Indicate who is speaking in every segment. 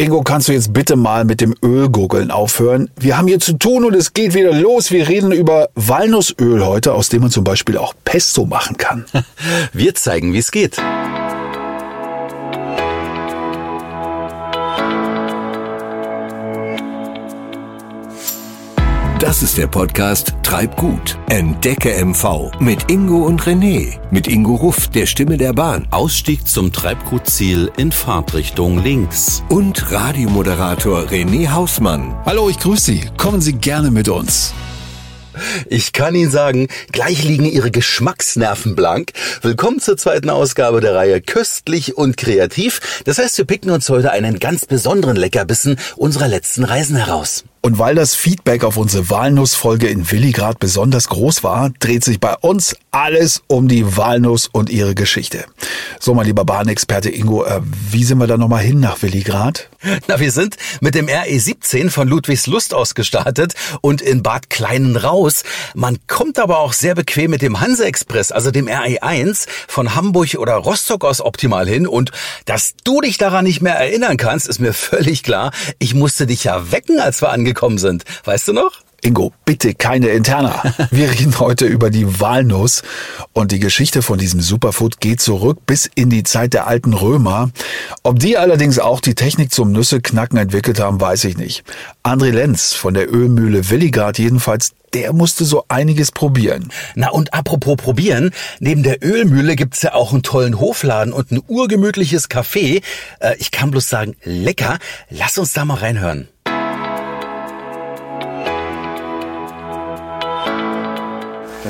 Speaker 1: Ingo, kannst du jetzt bitte mal mit dem Ölgurgeln aufhören? Wir haben hier zu tun und es geht wieder los. Wir reden über Walnussöl heute, aus dem man zum Beispiel auch Pesto machen kann.
Speaker 2: Wir zeigen, wie es geht.
Speaker 3: Das ist der Podcast Treib gut. Entdecke MV mit Ingo und René. Mit Ingo Ruff, der Stimme der Bahn.
Speaker 2: Ausstieg zum Treibgutziel in Fahrtrichtung links.
Speaker 3: Und Radiomoderator René Hausmann.
Speaker 1: Hallo, ich grüße Sie. Kommen Sie gerne mit uns.
Speaker 2: Ich kann Ihnen sagen, gleich liegen Ihre Geschmacksnerven blank. Willkommen zur zweiten Ausgabe der Reihe Köstlich und Kreativ. Das heißt, wir picken uns heute einen ganz besonderen Leckerbissen unserer letzten Reisen heraus.
Speaker 1: Und weil das Feedback auf unsere Walnussfolge in Willigrad besonders groß war, dreht sich bei uns alles um die Walnuss und ihre Geschichte. So, mein lieber Bahnexperte Ingo, äh, wie sind wir da nochmal hin nach Willigrad?
Speaker 2: Na, wir sind mit dem RE17 von Ludwigslust aus gestartet und in Bad Kleinen raus. Man kommt aber auch sehr bequem mit dem Hanse Express, also dem RE1, von Hamburg oder Rostock aus optimal hin. Und dass du dich daran nicht mehr erinnern kannst, ist mir völlig klar. Ich musste dich ja wecken, als wir angekommen angekommen sind. Weißt du noch?
Speaker 1: Ingo, bitte keine Interna. Wir reden heute über die Walnuss und die Geschichte von diesem Superfood geht zurück bis in die Zeit der alten Römer. Ob die allerdings auch die Technik zum Nüsseknacken entwickelt haben, weiß ich nicht. André Lenz von der Ölmühle Willigard jedenfalls, der musste so einiges probieren.
Speaker 2: Na und apropos probieren, neben der Ölmühle gibt's ja auch einen tollen Hofladen und ein urgemütliches Café. Äh, ich kann bloß sagen, lecker. Lass uns da mal reinhören.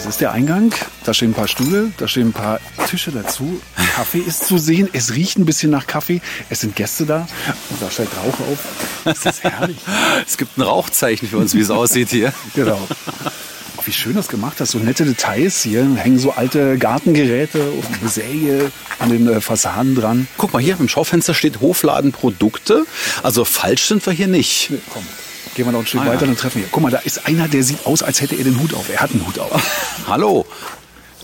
Speaker 1: Das ist der Eingang. Da stehen ein paar Stühle, da stehen ein paar Tische dazu. Kaffee ist zu sehen. Es riecht ein bisschen nach Kaffee. Es sind Gäste da. Und da steigt Rauch auf. Das ist herrlich.
Speaker 2: es gibt ein Rauchzeichen für uns, wie es aussieht hier.
Speaker 1: Genau. Oh, wie schön das gemacht hast. So nette Details. Hier hängen so alte Gartengeräte und Säge an den äh, Fassaden dran.
Speaker 2: Guck mal, hier im Schaufenster steht Hofladen Produkte. Also falsch sind wir hier nicht.
Speaker 1: Nee, komm. Gehen wir noch ein Stück ah, weiter, ja. dann treffen wir. Guck mal, da ist einer, der sieht aus, als hätte er den Hut auf. Er hat einen Hut auf.
Speaker 2: hallo.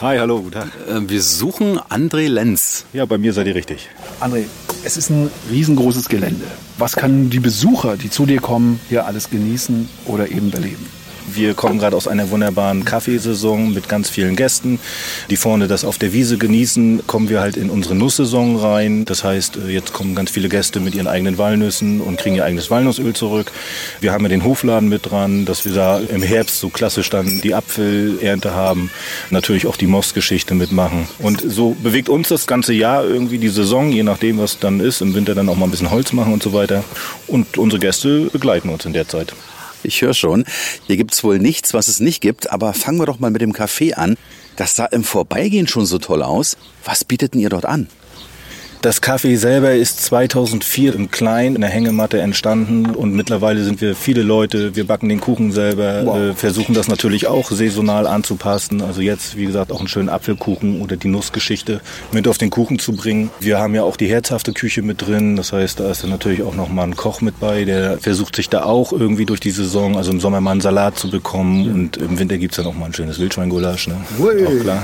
Speaker 4: Hi, hallo, guten Tag.
Speaker 2: Äh, wir suchen André Lenz.
Speaker 4: Ja, bei mir seid ihr richtig.
Speaker 1: André, es ist ein riesengroßes Gelände. Was kann die Besucher, die zu dir kommen, hier alles genießen oder eben erleben?
Speaker 4: Wir kommen gerade aus einer wunderbaren Kaffeesaison mit ganz vielen Gästen, die vorne das auf der Wiese genießen. Kommen wir halt in unsere Nusssaison rein. Das heißt, äh, jetzt kommen ganz viele Gäste mit ihren eigenen Walnüssen und kriegen ihr eigenes Walnussöl zurück. Wir haben ja den Hofladen mit dran, dass wir da im Herbst so klassisch dann die Apfelernte haben. Natürlich auch die Mossgeschichte mitmachen. Und so bewegt uns das ganze Jahr irgendwie die Saison, je nachdem, was dann ist. Im Winter dann auch mal ein bisschen Holz machen und so weiter. Und unsere Gäste begleiten uns in der Zeit.
Speaker 2: Ich höre schon. Hier gibt's wohl nichts, was es nicht gibt, aber fangen wir doch mal mit dem Kaffee an. Das sah im Vorbeigehen schon so toll aus. Was bietet denn ihr dort an?
Speaker 4: Das Kaffee selber ist 2004 im Klein in der Hängematte entstanden und mittlerweile sind wir viele Leute. Wir backen den Kuchen selber, wow. äh, versuchen das natürlich auch saisonal anzupassen. Also jetzt, wie gesagt, auch einen schönen Apfelkuchen oder die Nussgeschichte mit auf den Kuchen zu bringen. Wir haben ja auch die herzhafte Küche mit drin. Das heißt, da ist dann natürlich auch noch mal ein Koch mit bei, der versucht sich da auch irgendwie durch die Saison, also im Sommer mal einen Salat zu bekommen und im Winter gibt's dann auch mal ein schönes Wildschweingulasch. Ne? Auch klar.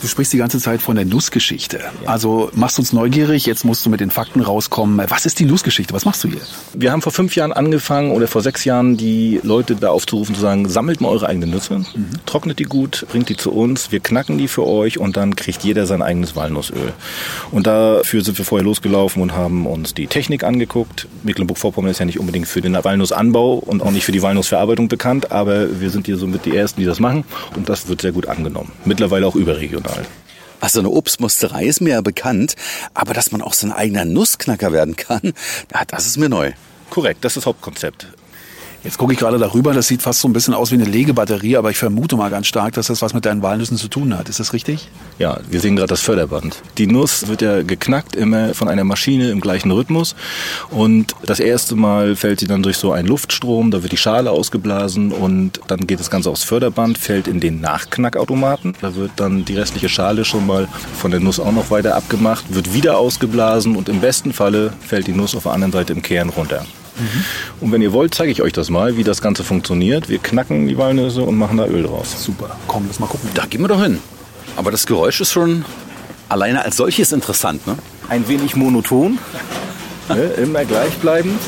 Speaker 1: Du sprichst die ganze Zeit von der Nussgeschichte. Ja. Also machst uns neugierig, jetzt musst du mit den Fakten rauskommen. Was ist die Nussgeschichte? Was machst du hier?
Speaker 4: Wir haben vor fünf Jahren angefangen oder vor sechs Jahren die Leute da aufzurufen, zu sagen, sammelt mal eure eigenen Nüsse, mhm. trocknet die gut, bringt die zu uns, wir knacken die für euch und dann kriegt jeder sein eigenes Walnussöl. Und dafür sind wir vorher losgelaufen und haben uns die Technik angeguckt. Mecklenburg-Vorpommern ist ja nicht unbedingt für den Walnussanbau und auch nicht für die Walnussverarbeitung bekannt, aber wir sind hier somit die Ersten, die das machen und das wird sehr gut angenommen. Mittlerweile auch überregional. Portal.
Speaker 2: Also eine Obstmusterei ist mir ja bekannt, aber dass man auch so ein eigener Nussknacker werden kann, das ist mir neu.
Speaker 4: Korrekt, das ist das Hauptkonzept.
Speaker 1: Jetzt gucke ich gerade darüber, das sieht fast so ein bisschen aus wie eine Legebatterie, aber ich vermute mal ganz stark, dass das was mit deinen Walnüssen zu tun hat. Ist das richtig?
Speaker 4: Ja, wir sehen gerade das Förderband. Die Nuss wird ja geknackt immer von einer Maschine im gleichen Rhythmus und das erste Mal fällt sie dann durch so einen Luftstrom, da wird die Schale ausgeblasen und dann geht das Ganze aufs Förderband, fällt in den Nachknackautomaten. Da wird dann die restliche Schale schon mal von der Nuss auch noch weiter abgemacht, wird wieder ausgeblasen und im besten Falle fällt die Nuss auf der anderen Seite im Kern runter. Mhm. Und wenn ihr wollt, zeige ich euch das mal, wie das Ganze funktioniert. Wir knacken die Walnüsse und machen da Öl draus.
Speaker 1: Super. Komm, lass mal gucken.
Speaker 2: Da gehen wir doch hin. Aber das Geräusch ist schon alleine als solches interessant, ne?
Speaker 4: Ein wenig monoton. Ne? Immer gleich bleiben.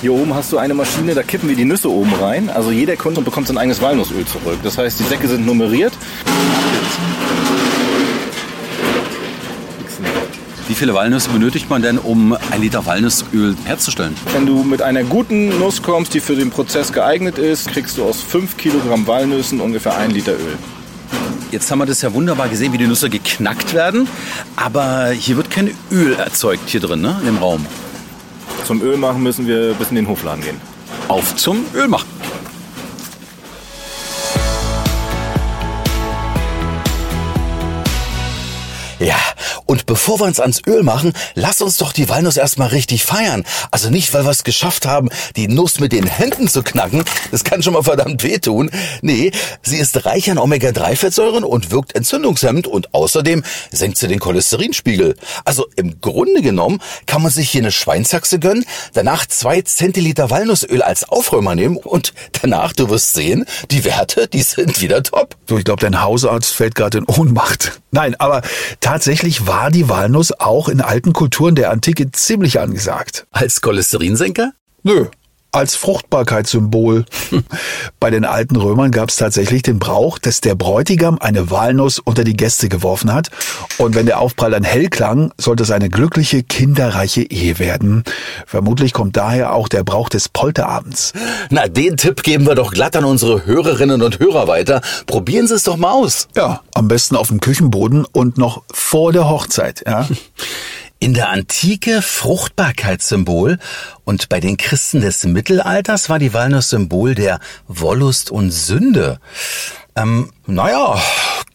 Speaker 4: Hier oben hast du eine Maschine, da kippen wir die Nüsse oben rein. Also jeder Kunde bekommt sein eigenes Walnussöl zurück. Das heißt, die Säcke sind nummeriert.
Speaker 2: Wie viele Walnüsse benötigt man denn, um ein Liter Walnussöl herzustellen?
Speaker 4: Wenn du mit einer guten Nuss kommst, die für den Prozess geeignet ist, kriegst du aus 5 Kilogramm Walnüssen ungefähr 1 Liter Öl.
Speaker 2: Jetzt haben wir das ja wunderbar gesehen, wie die Nüsse geknackt werden. Aber hier wird kein Öl erzeugt hier drin, ne, in dem Raum.
Speaker 4: Zum Öl machen müssen wir bis in den Hofladen gehen.
Speaker 2: Auf zum Öl machen. Und bevor wir uns ans Öl machen, lass uns doch die Walnuss erstmal richtig feiern. Also nicht, weil wir es geschafft haben, die Nuss mit den Händen zu knacken. Das kann schon mal verdammt wehtun. Nee, sie ist reich an Omega-3-Fettsäuren und wirkt entzündungshemmend und außerdem senkt sie den Cholesterinspiegel. Also im Grunde genommen kann man sich hier eine Schweinshaxe gönnen, danach zwei Zentiliter Walnussöl als Aufräumer nehmen und danach, du wirst sehen, die Werte, die sind wieder top.
Speaker 1: Du, ich glaube, dein Hausarzt fällt gerade in Ohnmacht. Nein, aber tatsächlich war die Walnuss auch in alten Kulturen der Antike ziemlich angesagt.
Speaker 2: Als Cholesterinsenker?
Speaker 1: Nö, als Fruchtbarkeitssymbol. Bei den alten Römern gab es tatsächlich den Brauch, dass der Bräutigam eine Walnuss unter die Gäste geworfen hat. Und wenn der Aufprall dann hell klang, sollte es eine glückliche, kinderreiche Ehe werden. Vermutlich kommt daher auch der Brauch des Polterabends.
Speaker 2: Na, den Tipp geben wir doch glatt an unsere Hörerinnen und Hörer weiter. Probieren Sie es doch mal aus.
Speaker 1: Ja, am besten auf dem Küchenboden und noch vor der Hochzeit. Ja.
Speaker 2: In der Antike Fruchtbarkeitssymbol und bei den Christen des Mittelalters war die Walnuss Symbol der Wollust und Sünde. Ähm, naja,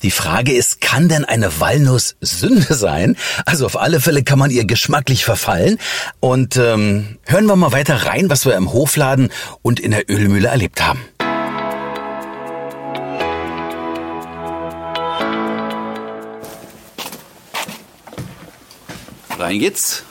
Speaker 2: die Frage ist, kann denn eine Walnuss Sünde sein? Also auf alle Fälle kann man ihr geschmacklich verfallen. Und ähm, hören wir mal weiter rein, was wir im Hofladen und in der Ölmühle erlebt haben. Rein geht's.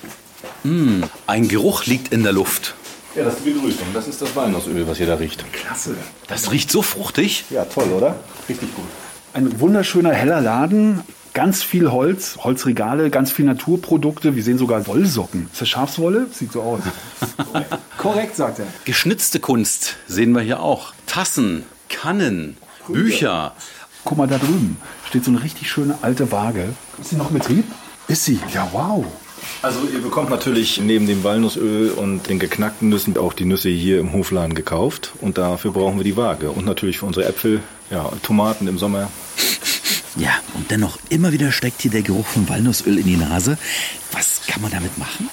Speaker 2: Hm, ein Geruch liegt in der Luft.
Speaker 4: Ja, das ist die Begrüßung. Das ist das Walnussöl, was ihr da riecht.
Speaker 1: Klasse.
Speaker 2: Das riecht so fruchtig.
Speaker 4: Ja, toll, oder? Richtig gut.
Speaker 1: Ein wunderschöner heller Laden. Ganz viel Holz, Holzregale, ganz viel Naturprodukte. Wir sehen sogar Wollsocken. Ist das Schafswolle? Sieht so aus. Korrekt, sagt er.
Speaker 2: Geschnitzte Kunst sehen wir hier auch. Tassen, Kannen, Bücher.
Speaker 1: Guck mal, da drüben steht so eine richtig schöne alte Waage. Ist sie noch in Betrieb? Ist sie? Ja, wow.
Speaker 4: Also ihr bekommt natürlich neben dem Walnussöl und den geknackten Nüssen auch die Nüsse hier im Hofladen gekauft. Und dafür brauchen wir die Waage. Und natürlich für unsere Äpfel, ja, Tomaten im Sommer.
Speaker 2: Ja, und dennoch immer wieder steckt hier der Geruch von Walnussöl in die Nase. Was kann man damit machen?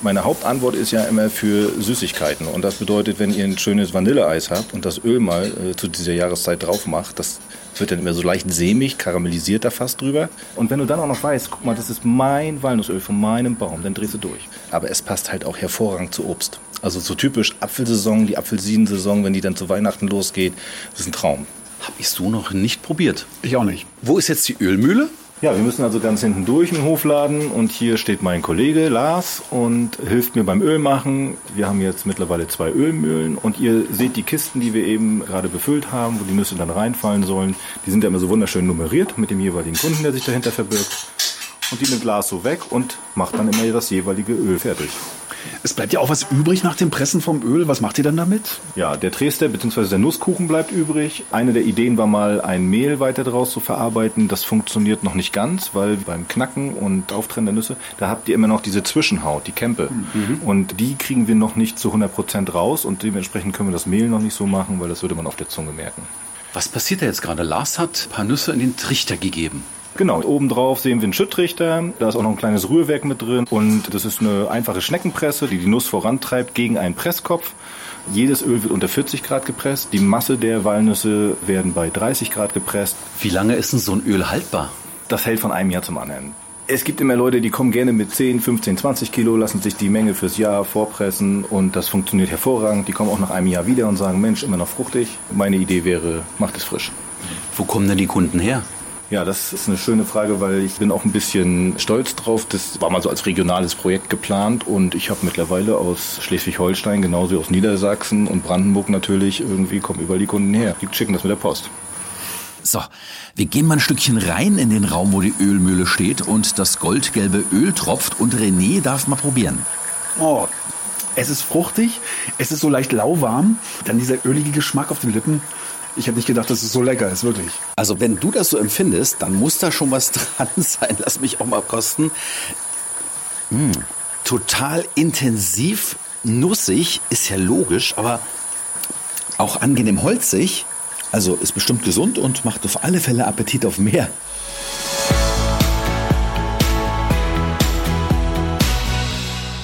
Speaker 4: Meine Hauptantwort ist ja immer für Süßigkeiten. Und das bedeutet, wenn ihr ein schönes Vanilleeis habt und das Öl mal äh, zu dieser Jahreszeit drauf macht, das wird dann immer so leicht sämig, karamellisiert da fast drüber. Und wenn du dann auch noch weißt, guck mal, das ist mein Walnussöl von meinem Baum, dann drehst du durch. Aber es passt halt auch hervorragend zu Obst. Also so typisch Apfelsaison, die Apfelsinensaison, wenn die dann zu Weihnachten losgeht, das ist ein Traum.
Speaker 2: Hab ich so noch nicht probiert.
Speaker 1: Ich auch nicht.
Speaker 2: Wo ist jetzt die Ölmühle?
Speaker 4: Ja, wir müssen also ganz hinten durch im Hofladen und hier steht mein Kollege Lars und hilft mir beim Ölmachen. Wir haben jetzt mittlerweile zwei Ölmühlen und ihr seht die Kisten, die wir eben gerade befüllt haben, wo die Nüsse dann reinfallen sollen. Die sind ja immer so wunderschön nummeriert mit dem jeweiligen Kunden, der sich dahinter verbirgt. Und die nimmt Lars so weg und macht dann immer das jeweilige Öl fertig.
Speaker 1: Es bleibt ja auch was übrig nach dem Pressen vom Öl. Was macht ihr dann damit?
Speaker 4: Ja, der Dresder bzw. der Nusskuchen bleibt übrig. Eine der Ideen war mal, ein Mehl weiter daraus zu verarbeiten. Das funktioniert noch nicht ganz, weil beim Knacken und Auftrennen der Nüsse, da habt ihr immer noch diese Zwischenhaut, die Kämpe. Mhm. Und die kriegen wir noch nicht zu 100% raus und dementsprechend können wir das Mehl noch nicht so machen, weil das würde man auf der Zunge merken.
Speaker 2: Was passiert da jetzt gerade? Lars hat ein paar Nüsse in den Trichter gegeben.
Speaker 4: Genau, obendrauf sehen wir einen Schüttrichter, da ist auch noch ein kleines Rührwerk mit drin und das ist eine einfache Schneckenpresse, die die Nuss vorantreibt gegen einen Presskopf. Jedes Öl wird unter 40 Grad gepresst, die Masse der Walnüsse werden bei 30 Grad gepresst.
Speaker 2: Wie lange ist denn so ein Öl haltbar?
Speaker 4: Das hält von einem Jahr zum anderen. Es gibt immer Leute, die kommen gerne mit 10, 15, 20 Kilo, lassen sich die Menge fürs Jahr vorpressen und das funktioniert hervorragend. Die kommen auch nach einem Jahr wieder und sagen, Mensch, immer noch fruchtig. Meine Idee wäre, macht es frisch.
Speaker 2: Wo kommen denn die Kunden her?
Speaker 4: Ja, das ist eine schöne Frage, weil ich bin auch ein bisschen stolz drauf. Das war mal so als regionales Projekt geplant und ich habe mittlerweile aus Schleswig-Holstein, genauso wie aus Niedersachsen und Brandenburg natürlich, irgendwie kommen überall die Kunden her. Die schicken das mit der Post.
Speaker 2: So, wir gehen mal ein Stückchen rein in den Raum, wo die Ölmühle steht und das goldgelbe Öl tropft und René darf mal probieren.
Speaker 1: Oh, es ist fruchtig, es ist so leicht lauwarm, dann dieser ölige Geschmack auf den Lippen. Ich hätte nicht gedacht, dass es so lecker ist, wirklich.
Speaker 2: Also wenn du das so empfindest, dann muss da schon was dran sein. Lass mich auch mal kosten. Mm, total intensiv, nussig, ist ja logisch, aber auch angenehm holzig. Also ist bestimmt gesund und macht auf alle Fälle Appetit auf mehr.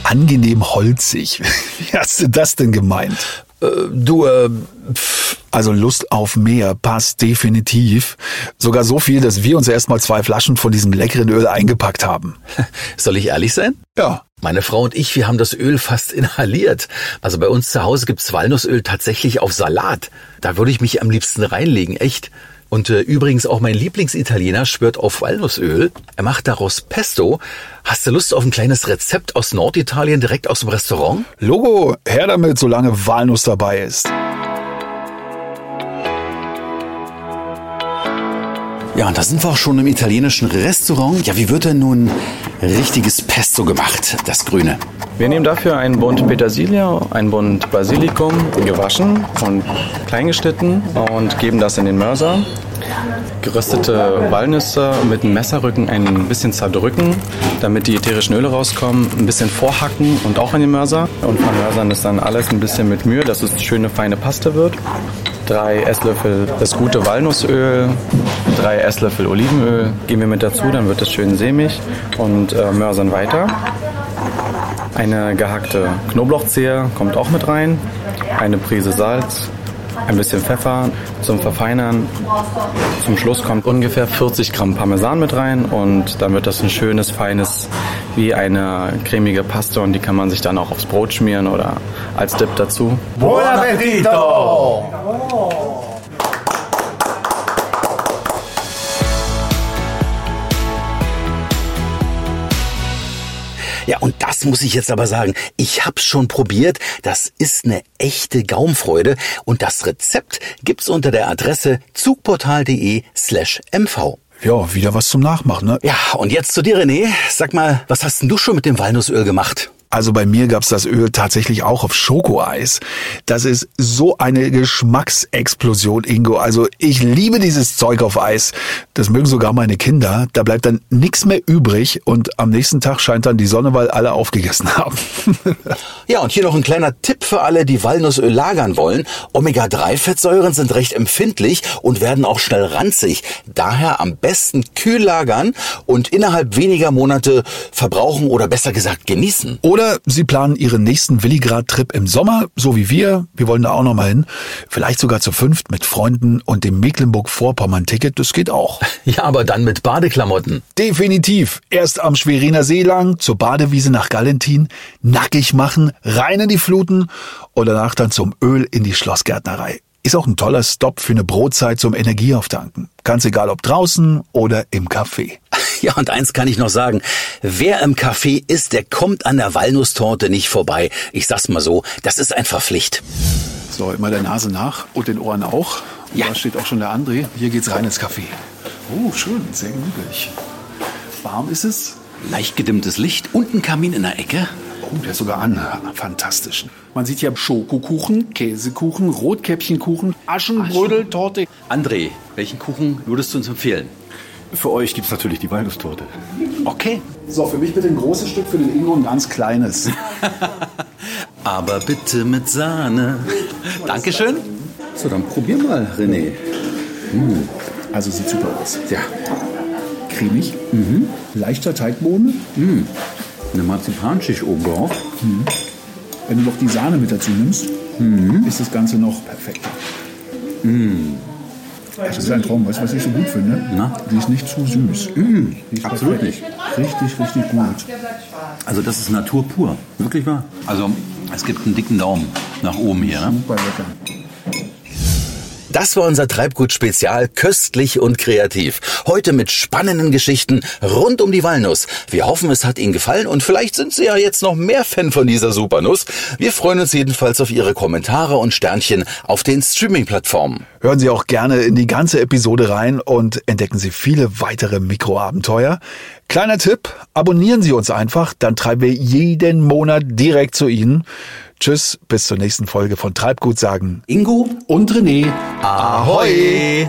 Speaker 1: Angenehm holzig. Wie hast du das denn gemeint?
Speaker 2: Äh, du, äh,
Speaker 1: Also Lust auf mehr passt definitiv. Sogar so viel, dass wir uns erstmal zwei Flaschen von diesem leckeren Öl eingepackt haben.
Speaker 2: soll ich ehrlich sein?
Speaker 1: Ja.
Speaker 2: Meine Frau und ich, wir haben das Öl fast inhaliert. Also bei uns zu Hause gibt's Walnussöl tatsächlich auf Salat. Da würde ich mich am liebsten reinlegen, echt. Und äh, übrigens auch mein Lieblingsitaliener schwört auf Walnussöl. Er macht daraus Pesto. Hast du Lust auf ein kleines Rezept aus Norditalien direkt aus dem Restaurant?
Speaker 1: Logo, her damit, solange Walnuss dabei ist.
Speaker 2: Ja, und da sind wir auch schon im italienischen Restaurant. Ja, wie wird denn nun richtiges Pesto gemacht, das Grüne?
Speaker 5: Wir nehmen dafür einen Bund Petersilie, einen Bund Basilikum, gewaschen und klein geschnitten und geben das in den Mörser. Geröstete Walnüsse mit einem Messerrücken ein bisschen zerdrücken, damit die ätherischen Öle rauskommen. Ein bisschen vorhacken und auch in den Mörser. Und vermörsern ist dann alles ein bisschen mit Mühe, dass es schöne feine Paste wird. Drei Esslöffel das gute Walnussöl, drei Esslöffel Olivenöl geben wir mit dazu, dann wird es schön sämig und äh, mörsern weiter. Eine gehackte Knoblauchzehe kommt auch mit rein, eine Prise Salz, ein bisschen Pfeffer zum Verfeinern. Zum Schluss kommt ungefähr 40 Gramm Parmesan mit rein und dann wird das ein schönes, feines, wie eine cremige Paste und die kann man sich dann auch aufs Brot schmieren oder als Dip dazu.
Speaker 6: Buon appetito!
Speaker 2: Ja, und das muss ich jetzt aber sagen. Ich hab's schon probiert. Das ist eine echte Gaumfreude. Und das Rezept gibt's unter der Adresse zugportal.de slash mv.
Speaker 1: Ja, wieder was zum Nachmachen, ne?
Speaker 2: Ja, und jetzt zu dir, René. Sag mal, was hast denn du schon mit dem Walnussöl gemacht?
Speaker 1: Also bei mir gab's das Öl tatsächlich auch auf Schokoeis. Das ist so eine Geschmacksexplosion, Ingo. Also ich liebe dieses Zeug auf Eis. Das mögen sogar meine Kinder. Da bleibt dann nichts mehr übrig und am nächsten Tag scheint dann die Sonne, weil alle aufgegessen haben.
Speaker 2: Ja, und hier noch ein kleiner Tipp für alle, die Walnussöl lagern wollen. Omega-3-Fettsäuren sind recht empfindlich und werden auch schnell ranzig. Daher am besten kühl lagern und innerhalb weniger Monate verbrauchen oder besser gesagt genießen.
Speaker 1: Oder Sie planen Ihren nächsten Willigrad-Trip im Sommer, so wie wir. Wir wollen da auch noch mal hin. Vielleicht sogar zu fünft mit Freunden und dem Mecklenburg-Vorpommern-Ticket. Das geht auch.
Speaker 2: Ja, aber dann mit Badeklamotten.
Speaker 1: Definitiv. Erst am Schweriner See lang, zur Badewiese nach Galentin, nackig machen, rein in die Fluten und danach dann zum Öl in die Schlossgärtnerei. Ist auch ein toller Stopp für eine Brotzeit zum Energieauftanken. Ganz egal ob draußen oder im Café.
Speaker 2: Ja, und eins kann ich noch sagen. Wer im Café ist, der kommt an der Walnusstorte nicht vorbei. Ich sag's mal so, das ist einfach Pflicht.
Speaker 1: So, immer der Nase nach und den Ohren auch. Und
Speaker 2: Ja.
Speaker 1: Da steht auch schon der André. Hier geht's rein ins Café. Oh, schön, sehr gemütlich. Warm ist es.
Speaker 2: Leicht gedimmtes Licht und ein Kamin in der Ecke.
Speaker 1: Oh, der ist sogar an. Fantastisch. Man sieht hier Schokokuchen, Käsekuchen, Rotkäppchenkuchen, Aschenbrödeltorte.
Speaker 2: André, welchen Kuchen würdest du uns empfehlen?
Speaker 4: Für euch gibt's natürlich die Walnusstorte.
Speaker 2: Okay.
Speaker 1: So, für mich bitte ein großes Stück, für den Ingo ein ganz kleines.
Speaker 2: Aber bitte mit Sahne. Dankeschön. So, dann probier mal, René.
Speaker 1: Also sieht super aus. Ja. Cremig, leichter Teigboden.
Speaker 2: Eine Marzipanschicht oben drauf.
Speaker 1: Wenn du noch die Sahne mit dazu nimmst, ist das Ganze noch perfekt. Das ist ein Traum. Weißt du, was ich so gut finde?
Speaker 2: Na?
Speaker 1: Die ist nicht zu süß. Ist
Speaker 2: absolut
Speaker 1: perfekt. Richtig, richtig gut.
Speaker 2: Also das ist Natur pur. Wirklich wahr? Also es gibt einen dicken Daumen nach oben hier. Ne?
Speaker 1: Super lecker.
Speaker 2: Das war unser Treibgut-Spezial köstlich und kreativ. Heute mit spannenden Geschichten rund um die Walnuss. Wir hoffen, es hat Ihnen gefallen und vielleicht sind Sie ja jetzt noch mehr Fan von dieser Supernuss. Wir freuen uns jedenfalls auf Ihre Kommentare und Sternchen auf den Streaming-Plattformen.
Speaker 1: Hören Sie auch gerne in die ganze Episode rein und entdecken Sie viele weitere Mikroabenteuer. Kleiner Tipp, abonnieren Sie uns einfach, dann treiben wir jeden Monat direkt zu Ihnen. Tschüss, bis zur nächsten Folge von Treibgut sagen.
Speaker 2: Ingo
Speaker 1: Und René.
Speaker 2: Ahoi.